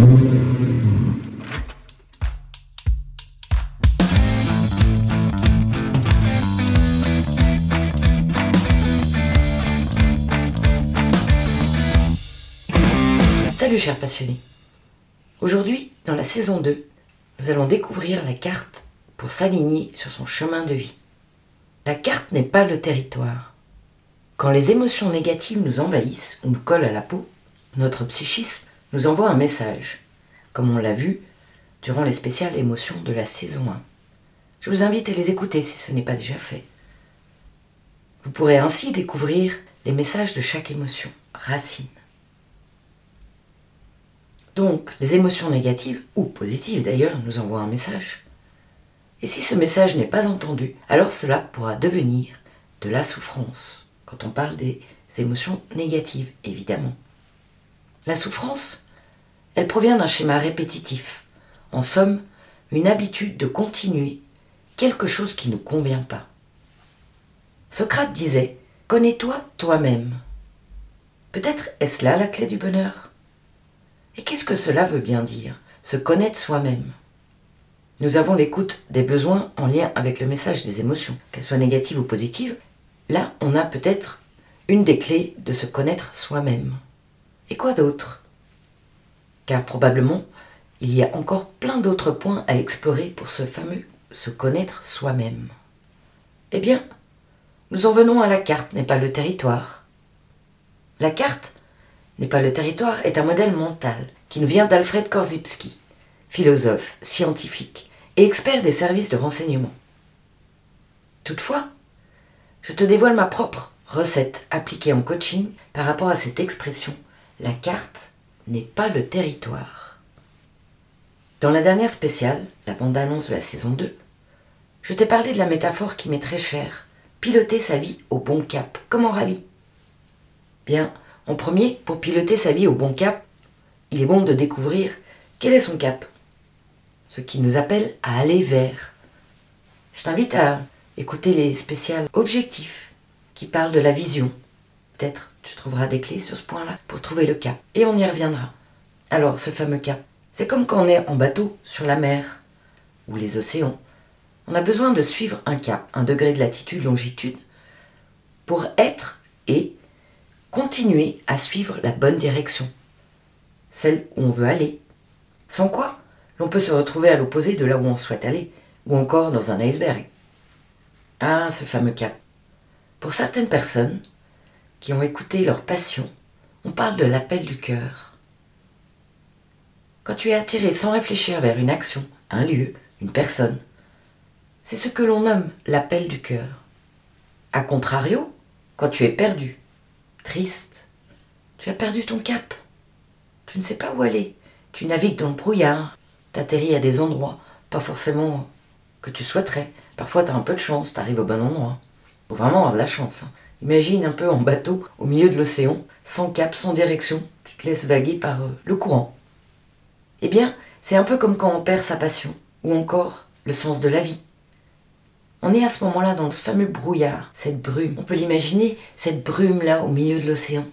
Salut chers passionnés. Aujourd'hui, dans la saison 2, nous allons découvrir la carte pour s'aligner sur son chemin de vie. La carte n'est pas le territoire. Quand les émotions négatives nous envahissent ou nous collent à la peau, notre psychisme nous envoie un message, comme on l'a vu durant les spéciales émotions de la saison 1. Je vous invite à les écouter si ce n'est pas déjà fait. Vous pourrez ainsi découvrir les messages de chaque émotion, racine. Donc, les émotions négatives, ou positives d'ailleurs, nous envoient un message. Et si ce message n'est pas entendu, alors cela pourra devenir de la souffrance, quand on parle des émotions négatives, évidemment. La souffrance, elle provient d'un schéma répétitif, en somme, une habitude de continuer quelque chose qui ne convient pas. Socrate disait Connais-toi toi-même. Peut-être est-ce là la clé du bonheur Et qu'est-ce que cela veut bien dire, se connaître soi-même? Nous avons l'écoute des besoins en lien avec le message des émotions, qu'elles soient négatives ou positives. Là, on a peut-être une des clés de se connaître soi-même. Et quoi d'autre? Car probablement, il y a encore plein d'autres points à explorer pour ce fameux se connaître soi-même. Eh bien, nous en venons à la carte, n'est pas le territoire. La carte n'est pas le territoire est un modèle mental qui nous vient d'Alfred Korzybski, philosophe, scientifique et expert des services de renseignement. Toutefois, je te dévoile ma propre recette appliquée en coaching par rapport à cette expression la carte n'est pas le territoire. Dans la dernière spéciale, la bande-annonce de la saison 2, je t'ai parlé de la métaphore qui m'est très chère piloter sa vie au bon cap, comme en rallye. Bien, en premier, pour piloter sa vie au bon cap, il est bon de découvrir quel est son cap. Ce qui nous appelle à aller vers. Je t'invite à écouter les spéciales objectifs qui parlent de la vision. Peut-être tu trouveras des clés sur ce point-là pour trouver le cap. Et on y reviendra. Alors, ce fameux cap, c'est comme quand on est en bateau sur la mer ou les océans on a besoin de suivre un cap, un degré de latitude, longitude, pour être et continuer à suivre la bonne direction, celle où on veut aller. Sans quoi, l'on peut se retrouver à l'opposé de là où on souhaite aller, ou encore dans un iceberg. Ah, ce fameux cap. Pour certaines personnes qui ont écouté leur passion, on parle de l'appel du cœur. Quand tu es attiré sans réfléchir vers une action, un lieu, une personne, c'est ce que l'on nomme l'appel du cœur. A contrario, quand tu es perdu, triste, tu as perdu ton cap. Tu ne sais pas où aller. Tu navigues dans le brouillard. T'atterris à des endroits, pas forcément que tu souhaiterais. Parfois, tu as un peu de chance, tu arrives au bon endroit. Faut vraiment avoir de la chance. Hein. Imagine un peu en bateau, au milieu de l'océan, sans cap, sans direction. Tu te laisses vaguer par euh, le courant. Eh bien, c'est un peu comme quand on perd sa passion, ou encore le sens de la vie. On est à ce moment-là dans ce fameux brouillard, cette brume. On peut l'imaginer, cette brume-là au milieu de l'océan.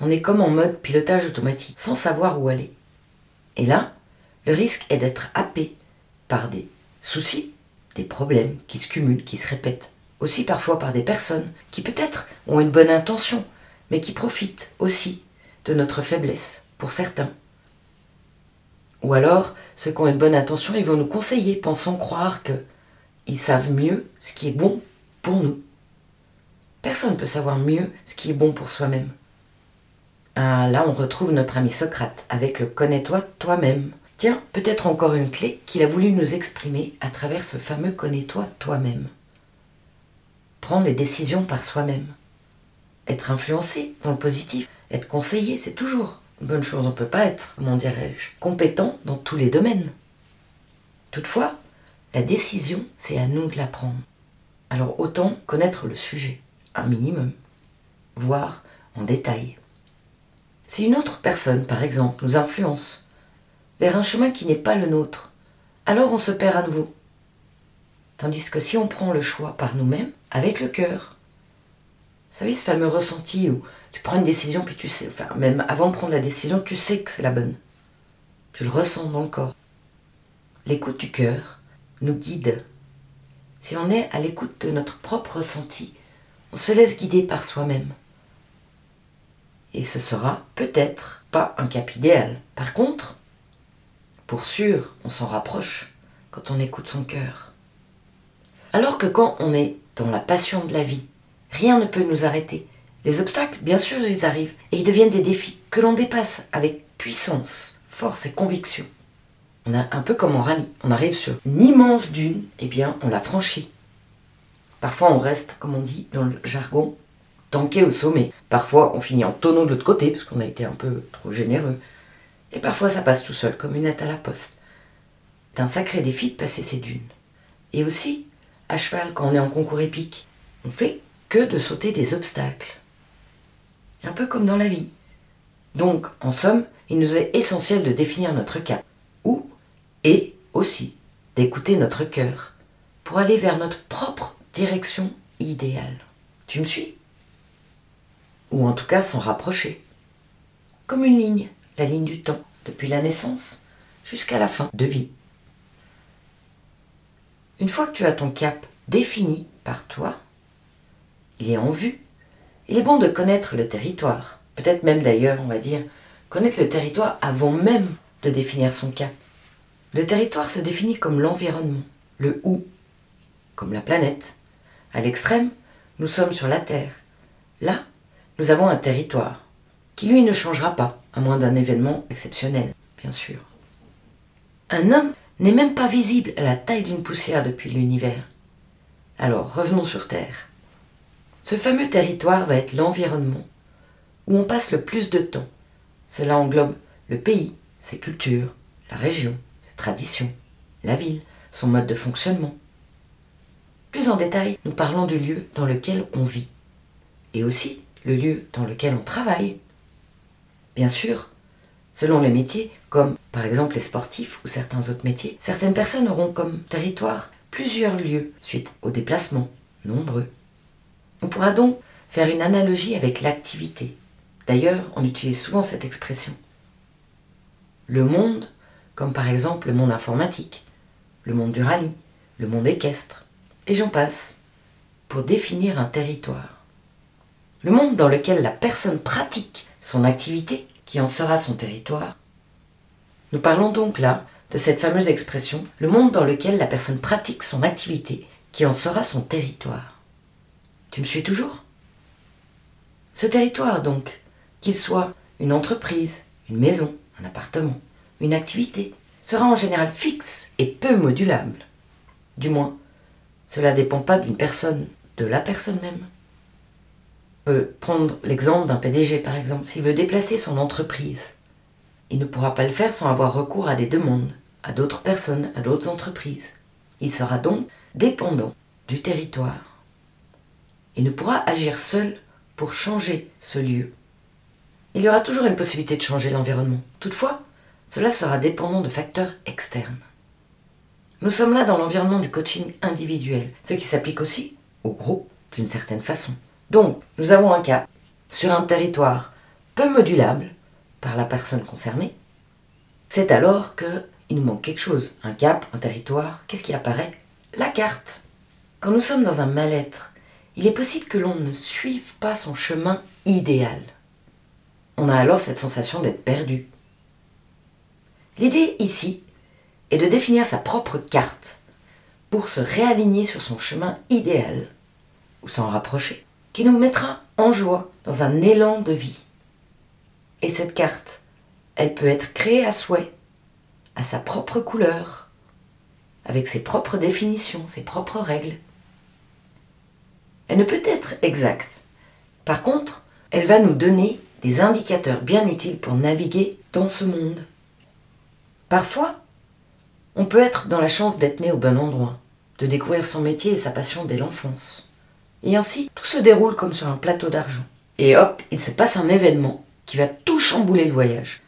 On est comme en mode pilotage automatique, sans savoir où aller. Et là, le risque est d'être happé par des soucis, des problèmes qui se cumulent, qui se répètent. Aussi parfois par des personnes qui peut-être ont une bonne intention, mais qui profitent aussi de notre faiblesse, pour certains. Ou alors, ceux qui ont une bonne intention, ils vont nous conseiller, pensant croire que ils savent mieux ce qui est bon pour nous. Personne ne peut savoir mieux ce qui est bon pour soi-même. Ah, là, on retrouve notre ami Socrate avec le connais-toi toi-même. Tiens, peut-être encore une clé qu'il a voulu nous exprimer à travers ce fameux connais-toi toi-même. Prendre les décisions par soi-même. Être influencé dans le positif, être conseillé, c'est toujours une bonne chose. On ne peut pas être, comment dirais-je, compétent dans tous les domaines. Toutefois, la décision, c'est à nous de la prendre. Alors autant connaître le sujet, un minimum, voir en détail. Si une autre personne, par exemple, nous influence vers un chemin qui n'est pas le nôtre, alors on se perd à nouveau. Tandis que si on prend le choix par nous-mêmes, avec le cœur, vous savez ce fameux ressenti où tu prends une décision puis tu sais, enfin même avant de prendre la décision, tu sais que c'est la bonne. tu le ressens dans le corps. L'écoute du cœur nous guide. Si l'on est à l'écoute de notre propre ressenti, on se laisse guider par soi-même. Et ce sera peut-être pas un cap idéal. Par contre, pour sûr, on s'en rapproche quand on écoute son cœur. Alors que quand on est dans la passion de la vie, rien ne peut nous arrêter. Les obstacles, bien sûr, ils arrivent et ils deviennent des défis que l'on dépasse avec puissance, force et conviction. On a un peu comme en rallye. On arrive sur une immense dune, et eh bien on la franchit. Parfois on reste, comme on dit dans le jargon, tanké au sommet. Parfois on finit en tonneau de l'autre côté, parce qu'on a été un peu trop généreux. Et parfois ça passe tout seul, comme une lettre à la poste. C'est un sacré défi de passer ces dunes. Et aussi, à cheval, quand on est en concours épique, on fait que de sauter des obstacles. Un peu comme dans la vie. Donc, en somme, il nous est essentiel de définir notre cap, ou, et aussi, d'écouter notre cœur, pour aller vers notre propre direction idéale. Tu me suis? Ou en tout cas s'en rapprocher. Comme une ligne, la ligne du temps, depuis la naissance jusqu'à la fin de vie. Une fois que tu as ton cap défini par toi, il est en vue. Il est bon de connaître le territoire. Peut-être même d'ailleurs, on va dire, connaître le territoire avant même de définir son cap. Le territoire se définit comme l'environnement, le où, comme la planète. À l'extrême, nous sommes sur la Terre. Là, nous avons un territoire, qui lui ne changera pas, à moins d'un événement exceptionnel, bien sûr. Un homme n'est même pas visible à la taille d'une poussière depuis l'univers. Alors revenons sur Terre. Ce fameux territoire va être l'environnement, où on passe le plus de temps. Cela englobe le pays, ses cultures, la région, ses traditions, la ville, son mode de fonctionnement. Plus en détail, nous parlons du lieu dans lequel on vit, et aussi le lieu dans lequel on travaille. Bien sûr, selon les métiers, comme par exemple les sportifs ou certains autres métiers, certaines personnes auront comme territoire plusieurs lieux suite aux déplacements nombreux. On pourra donc faire une analogie avec l'activité. D'ailleurs, on utilise souvent cette expression. Le monde, comme par exemple le monde informatique, le monde du rallye, le monde équestre, et j'en passe, pour définir un territoire. Le monde dans lequel la personne pratique son activité, qui en sera son territoire. Nous parlons donc là de cette fameuse expression, le monde dans lequel la personne pratique son activité, qui en sera son territoire. Tu me suis toujours? Ce territoire donc, qu'il soit une entreprise, une maison, un appartement, une activité, sera en général fixe et peu modulable. Du moins, cela ne dépend pas d'une personne, de la personne même. Peut prendre l'exemple d'un PDG par exemple, s'il veut déplacer son entreprise. Il ne pourra pas le faire sans avoir recours à des demandes, à d'autres personnes, à d'autres entreprises. Il sera donc dépendant du territoire. Il ne pourra agir seul pour changer ce lieu. Il y aura toujours une possibilité de changer l'environnement. Toutefois, cela sera dépendant de facteurs externes. Nous sommes là dans l'environnement du coaching individuel, ce qui s'applique aussi au groupe d'une certaine façon. Donc, nous avons un cas sur un territoire peu modulable par la personne concernée. C'est alors que il nous manque quelque chose, un cap, un territoire. Qu'est-ce qui apparaît? La carte. Quand nous sommes dans un mal-être, il est possible que l'on ne suive pas son chemin idéal. On a alors cette sensation d'être perdu. L'idée ici est de définir sa propre carte pour se réaligner sur son chemin idéal ou s'en rapprocher qui nous mettra en joie dans un élan de vie. Et cette carte, elle peut être créée à souhait, à sa propre couleur, avec ses propres définitions, ses propres règles. Elle ne peut être exacte. Par contre, elle va nous donner des indicateurs bien utiles pour naviguer dans ce monde. Parfois, on peut être dans la chance d'être né au bon endroit, de découvrir son métier et sa passion dès l'enfance. Et ainsi, tout se déroule comme sur un plateau d'argent. Et hop, il se passe un événement qui va tout chambouler le voyage.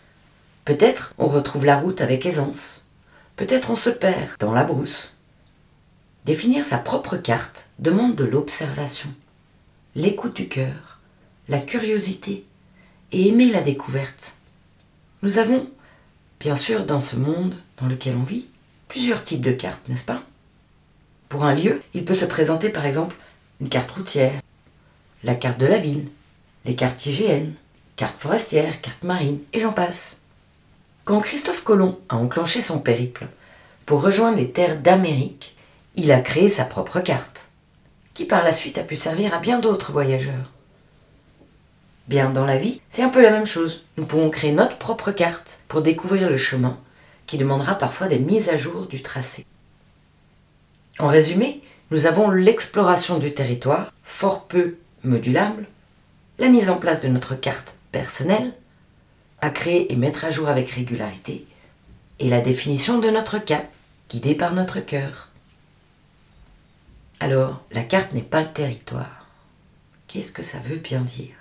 Peut-être on retrouve la route avec aisance. Peut-être on se perd dans la brousse. Définir sa propre carte demande de l'observation, l'écoute du cœur, la curiosité et aimer la découverte. Nous avons bien sûr, dans ce monde dans lequel on vit, plusieurs types de cartes, n'est-ce pas? Pour un lieu, il peut se présenter par exemple une carte routière, la carte de la ville, les cartes IGN, carte forestière, carte marine, et j'en passe. Quand Christophe Colomb a enclenché son périple pour rejoindre les terres d'Amérique, il a créé sa propre carte, qui par la suite a pu servir à bien d'autres voyageurs. Bien dans la vie, c'est un peu la même chose. Nous pouvons créer notre propre carte pour découvrir le chemin, qui demandera parfois des mises à jour du tracé. En résumé, nous avons l'exploration du territoire, fort peu modulable, la mise en place de notre carte personnelle, à créer et mettre à jour avec régularité, et la définition de notre cap, guidé par notre cœur. Alors, la carte n'est pas le territoire. Qu'est-ce que ça veut bien dire?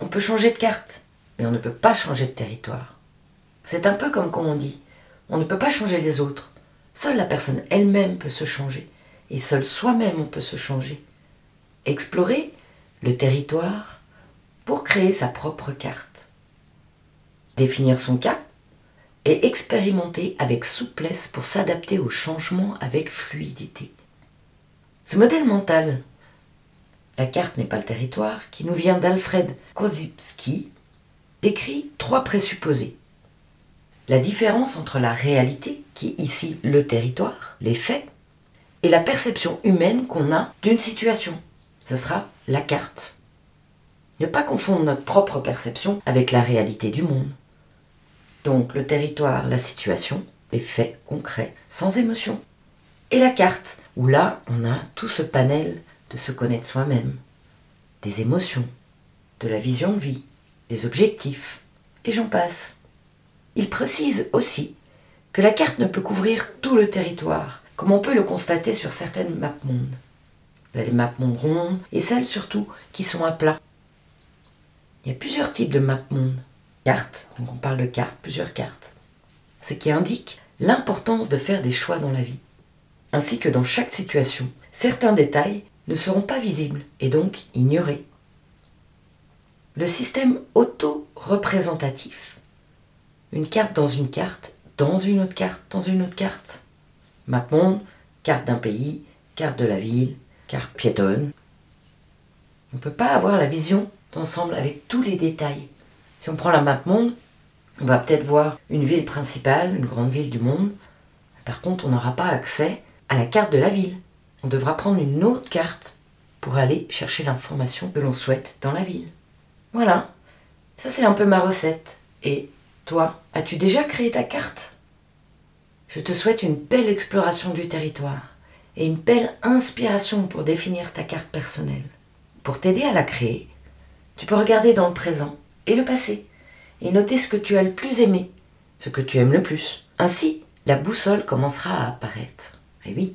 On peut changer de carte, mais on ne peut pas changer de territoire. C'est un peu comme quand on dit on ne peut pas changer les autres. Seule la personne elle-même peut se changer, et seul soi-même on peut se changer. Explorer le territoire pour créer sa propre carte. Définir son cap et expérimenter avec souplesse pour s'adapter aux changements avec fluidité. Ce modèle mental, la carte n'est pas le territoire, qui nous vient d'Alfred Korzybski, décrit trois présupposés. La différence entre la réalité, qui est ici le territoire, les faits, et la perception humaine qu'on a d'une situation. Ce sera la carte. Ne pas confondre notre propre perception avec la réalité du monde. Donc le territoire, la situation, des faits concrets, sans émotion. Et la carte, où là, on a tout ce panel de se connaître soi-même, des émotions, de la vision de vie, des objectifs, et j'en passe. Il précise aussi que la carte ne peut couvrir tout le territoire, comme on peut le constater sur certaines maps monde. Les maps monde rondes et celles surtout qui sont à plat. Il y a plusieurs types de maps monde. Cartes, donc on parle de cartes, plusieurs cartes. Ce qui indique l'importance de faire des choix dans la vie ainsi que dans chaque situation, certains détails ne seront pas visibles et donc ignorés. Le système auto-représentatif. Une carte dans une carte, dans une autre carte, dans une autre carte. Map monde, carte d'un pays, carte de la ville, carte piétonne. On ne peut pas avoir la vision d'ensemble avec tous les détails. Si on prend la map monde, on va peut-être voir une ville principale, une grande ville du monde. Par contre, on n'aura pas accès à la carte de la ville. On devra prendre une autre carte pour aller chercher l'information que l'on souhaite dans la ville. Voilà, ça c'est un peu ma recette. Et toi, as-tu déjà créé ta carte? Je te souhaite une belle exploration du territoire et une belle inspiration pour définir ta carte personnelle. Pour t'aider à la créer, tu peux regarder dans le présent et le passé et noter ce que tu as le plus aimé, ce que tu aimes le plus. Ainsi, la boussole commencera à apparaître. Et oui,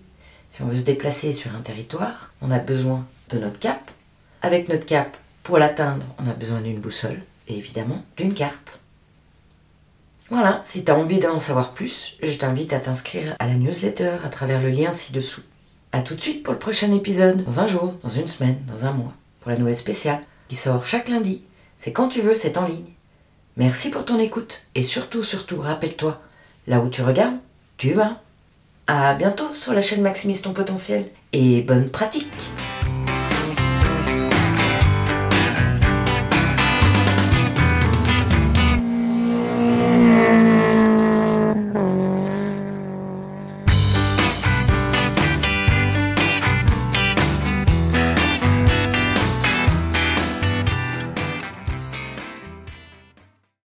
si on veut se déplacer sur un territoire, on a besoin de notre cap. Avec notre cap, pour l'atteindre, on a besoin d'une boussole et évidemment d'une carte. Voilà, si tu as envie d'en savoir plus, je t'invite à t'inscrire à la newsletter à travers le lien ci-dessous. A tout de suite pour le prochain épisode, dans un jour, dans une semaine, dans un mois, pour la nouvelle spéciale, qui sort chaque lundi. C'est quand tu veux, c'est en ligne. Merci pour ton écoute et surtout, surtout, rappelle-toi, là où tu regardes, tu vas. À bientôt sur la chaîne Maximise ton potentiel et bonne pratique